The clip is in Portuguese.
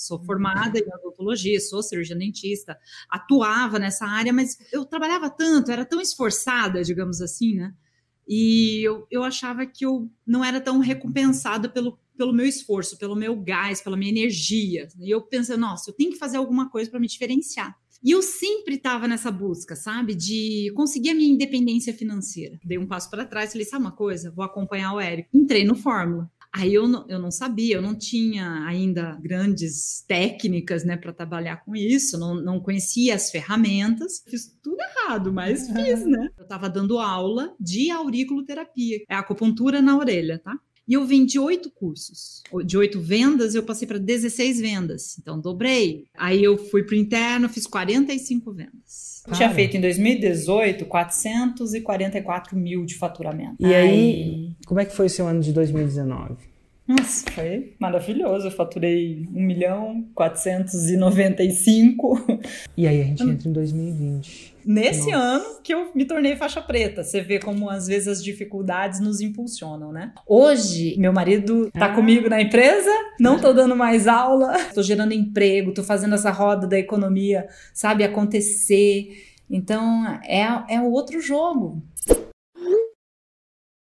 Sou formada em odontologia, sou cirurgiã dentista, atuava nessa área, mas eu trabalhava tanto, era tão esforçada, digamos assim, né? E eu, eu achava que eu não era tão recompensada pelo, pelo meu esforço, pelo meu gás, pela minha energia. E eu pensei, nossa, eu tenho que fazer alguma coisa para me diferenciar. E eu sempre estava nessa busca, sabe, de conseguir a minha independência financeira. Dei um passo para trás, falei, sabe uma coisa? Vou acompanhar o Érico. Entrei no Fórmula. Aí eu não, eu não sabia, eu não tinha ainda grandes técnicas, né, para trabalhar com isso, não, não conhecia as ferramentas, fiz tudo errado, mas fiz, né? Eu estava dando aula de auriculoterapia, é acupuntura na orelha, tá? E eu vendi oito cursos. De oito vendas, eu passei para 16 vendas. Então, dobrei. Aí eu fui para o interno, fiz 45 vendas. Cara. Tinha feito em 2018 444 mil de faturamento. E aí, aí, como é que foi o seu ano de 2019? Nossa, foi maravilhoso. Eu faturei 1 milhão 495. E aí a gente entra em 2020. Nesse Nossa. ano que eu me tornei faixa preta. Você vê como às vezes as dificuldades nos impulsionam, né? Hoje, meu marido tá ah. comigo na empresa, não tô dando mais aula, tô gerando emprego, tô fazendo essa roda da economia, sabe, acontecer. Então, é, é outro jogo.